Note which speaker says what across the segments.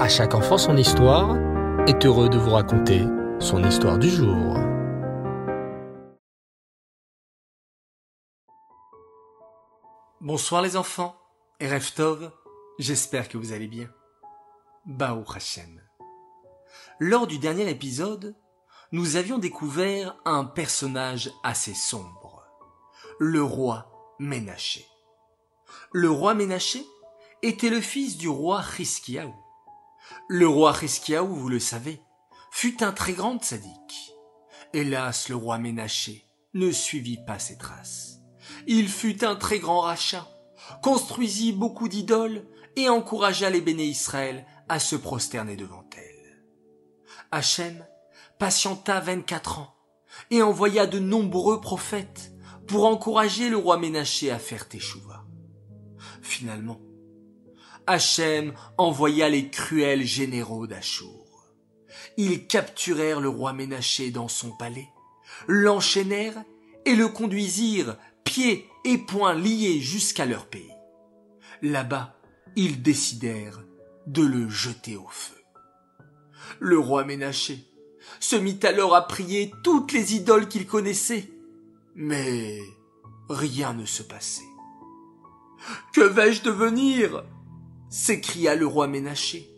Speaker 1: À chaque enfant son histoire est heureux de vous raconter son histoire du jour.
Speaker 2: Bonsoir les enfants, et Reftov, j'espère que vous allez bien. Baou Hashem. Lors du dernier épisode, nous avions découvert un personnage assez sombre, le roi Ménaché. Le roi Ménaché était le fils du roi Hiskiaou. Le roi Hiskiaou, vous le savez, fut un très grand sadique. Hélas, le roi Ménaché ne suivit pas ses traces. Il fut un très grand rachat, construisit beaucoup d'idoles et encouragea les béné Israël à se prosterner devant elle. Hachem patienta vingt-quatre ans et envoya de nombreux prophètes pour encourager le roi Ménaché à faire Teshuvah. Finalement, Hachem envoya les cruels généraux d'Achour. Ils capturèrent le roi Ménaché dans son palais, l'enchaînèrent et le conduisirent pieds et poings liés jusqu'à leur pays. Là-bas, ils décidèrent de le jeter au feu. Le roi Ménaché se mit alors à prier toutes les idoles qu'il connaissait, mais rien ne se passait. Que vais-je devenir? S'écria le roi Ménaché.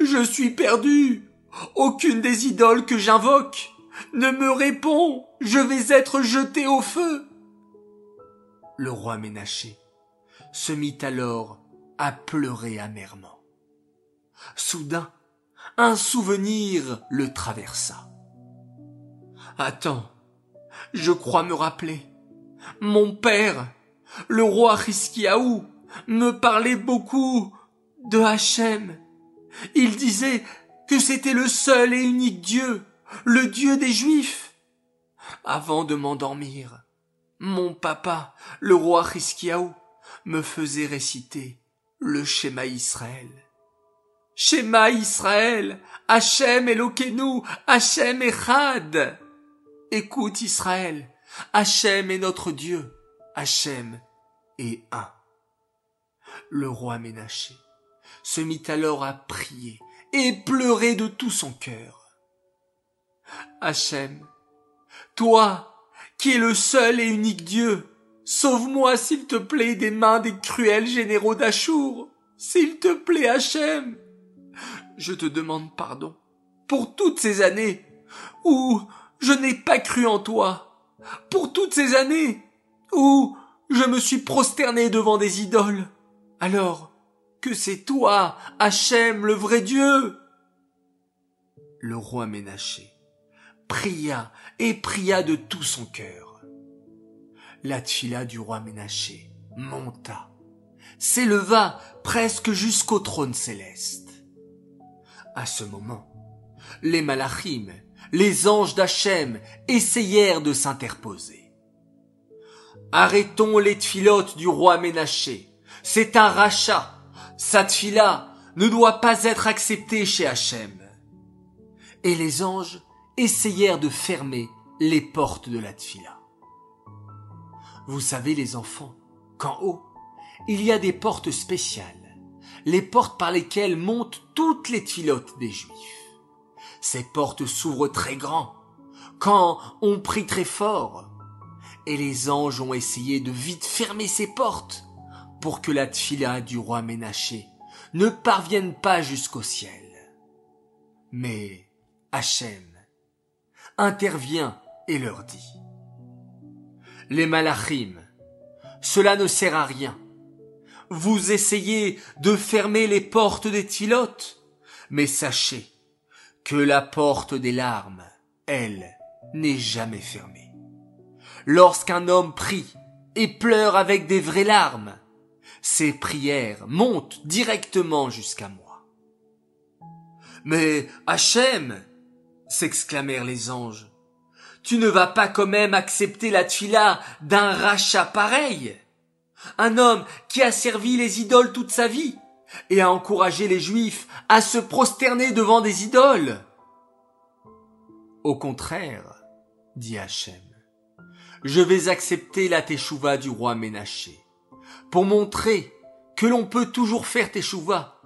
Speaker 2: Je suis perdu. Aucune des idoles que j'invoque ne me répond. Je vais être jeté au feu. Le roi Ménaché se mit alors à pleurer amèrement. Soudain, un souvenir le traversa. Attends, je crois me rappeler. Mon père, le roi Hiskiaou, me parlait beaucoup de Hachem. Il disait que c'était le seul et unique Dieu, le Dieu des Juifs. Avant de m'endormir, mon papa, le roi Hiskiaou, me faisait réciter le schéma Israël. Schéma Israël, Hachem Elokeinu, Hachem Echad. Écoute Israël, Hachem est notre Dieu, Hachem est un. Le roi Ménaché se mit alors à prier et pleurer de tout son cœur. Hachem, toi, qui es le seul et unique Dieu, sauve-moi s'il te plaît des mains des cruels généraux d'Achour. S'il te plaît, Hachem. Je te demande pardon pour toutes ces années où je n'ai pas cru en toi, pour toutes ces années où je me suis prosterné devant des idoles, alors que c'est toi, Hachem, le vrai Dieu? Le roi Ménaché pria et pria de tout son cœur. La tfila du roi Ménaché monta, s'éleva presque jusqu'au trône céleste. À ce moment, les malachim, les anges d'Hachem, essayèrent de s'interposer. Arrêtons les tfilotes du roi Ménaché. C'est un rachat. Sa tfila ne doit pas être acceptée chez Hachem. Et les anges essayèrent de fermer les portes de la tfila. Vous savez les enfants, qu'en haut, il y a des portes spéciales, les portes par lesquelles montent toutes les tfilotes des juifs. Ces portes s'ouvrent très grand, quand on prie très fort, et les anges ont essayé de vite fermer ces portes pour que la tfila du roi Ménaché ne parvienne pas jusqu'au ciel. Mais Hachem intervient et leur dit Les malachim, cela ne sert à rien. Vous essayez de fermer les portes des tfilotes, mais sachez que la porte des larmes, elle, n'est jamais fermée. Lorsqu'un homme prie et pleure avec des vraies larmes, ses prières montent directement jusqu'à moi. Mais Hachem, s'exclamèrent les anges, tu ne vas pas quand même accepter la tfila d'un rachat pareil? Un homme qui a servi les idoles toute sa vie et a encouragé les juifs à se prosterner devant des idoles? Au contraire, dit Hachem, je vais accepter la teshuva du roi Ménaché, pour montrer que l'on peut toujours faire teshuva.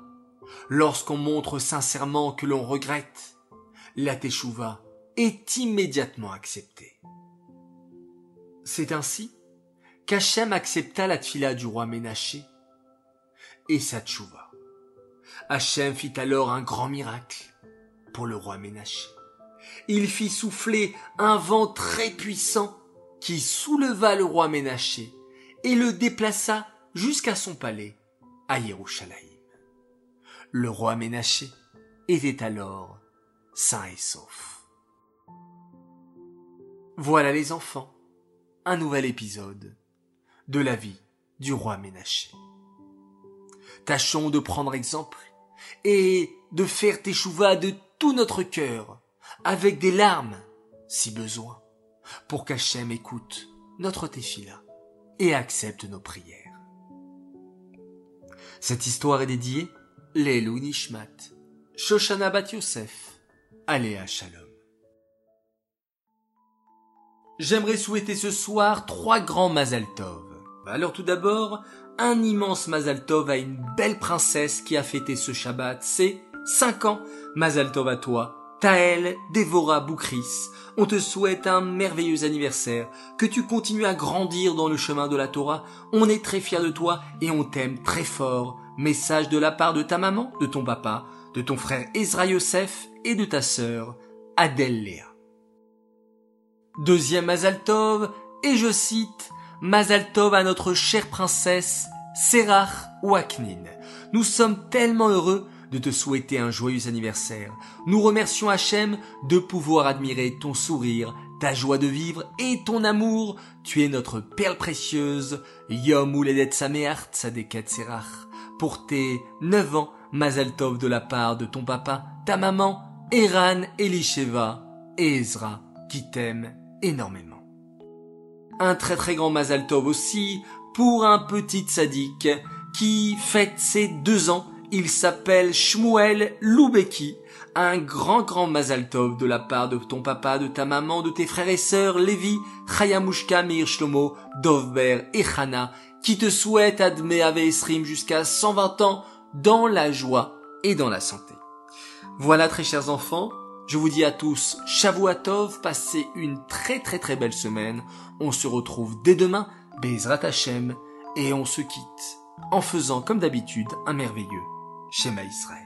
Speaker 2: Lorsqu'on montre sincèrement que l'on regrette, la teshuva est immédiatement acceptée. C'est ainsi qu'Hachem accepta la tfila du roi Ménaché et sa tchouva. Hachem fit alors un grand miracle pour le roi Ménaché. Il fit souffler un vent très puissant qui souleva le roi Ménaché et le déplaça jusqu'à son palais à Yerushalayim. Le roi Ménaché était alors sain et sauf. Voilà les enfants, un nouvel épisode de la vie du roi Ménaché. Tâchons de prendre exemple et de faire teshuva de tout notre cœur, avec des larmes, si besoin, pour qu'Hachem écoute notre tefila et accepte nos prières. Cette histoire est dédiée Lelou Nishmat, Shoshana Bat Yosef, Aléa Shalom. J'aimerais souhaiter ce soir trois grands Mazal Tov. Alors tout d'abord, un immense Mazal Tov à une belle princesse qui a fêté ce Shabbat, c'est 5 ans. Mazal Tov à toi, Taël Dévora Boukris. On te souhaite un merveilleux anniversaire, que tu continues à grandir dans le chemin de la Torah. On est très fiers de toi et on t'aime très fort. Message de la part de ta maman, de ton papa, de ton frère Ezra Yosef et de ta sœur Adèle. Deuxième Mazal Tov, et je cite, Mazal Tov à notre chère princesse Serach Waknin. Nous sommes tellement heureux de te souhaiter un joyeux anniversaire. Nous remercions Hachem de pouvoir admirer ton sourire, ta joie de vivre et ton amour. Tu es notre perle précieuse. Yom Uledet Sameach Tzadeket Serach. Pour tes 9 ans, Mazal Tov de la part de ton papa, ta maman, Eran Elisheva et Ezra, qui t'aiment énormément. Un très très grand Mazal Tov aussi pour un petit sadique qui fête ses deux ans. Il s'appelle Shmuel Loubeki. Un grand grand Mazal Tov de la part de ton papa, de ta maman, de tes frères et sœurs, Lévi, Chayamushka, Meir Shlomo, Dovber et Hana, qui te souhaitent Admé Esrim jusqu'à 120 ans dans la joie et dans la santé. Voilà très chers enfants, je vous dis à tous Shavuatov, passez une très très très belle semaine. On se retrouve dès demain, Bezrat Hashem, et on se quitte en faisant comme d'habitude un merveilleux Shema Israël.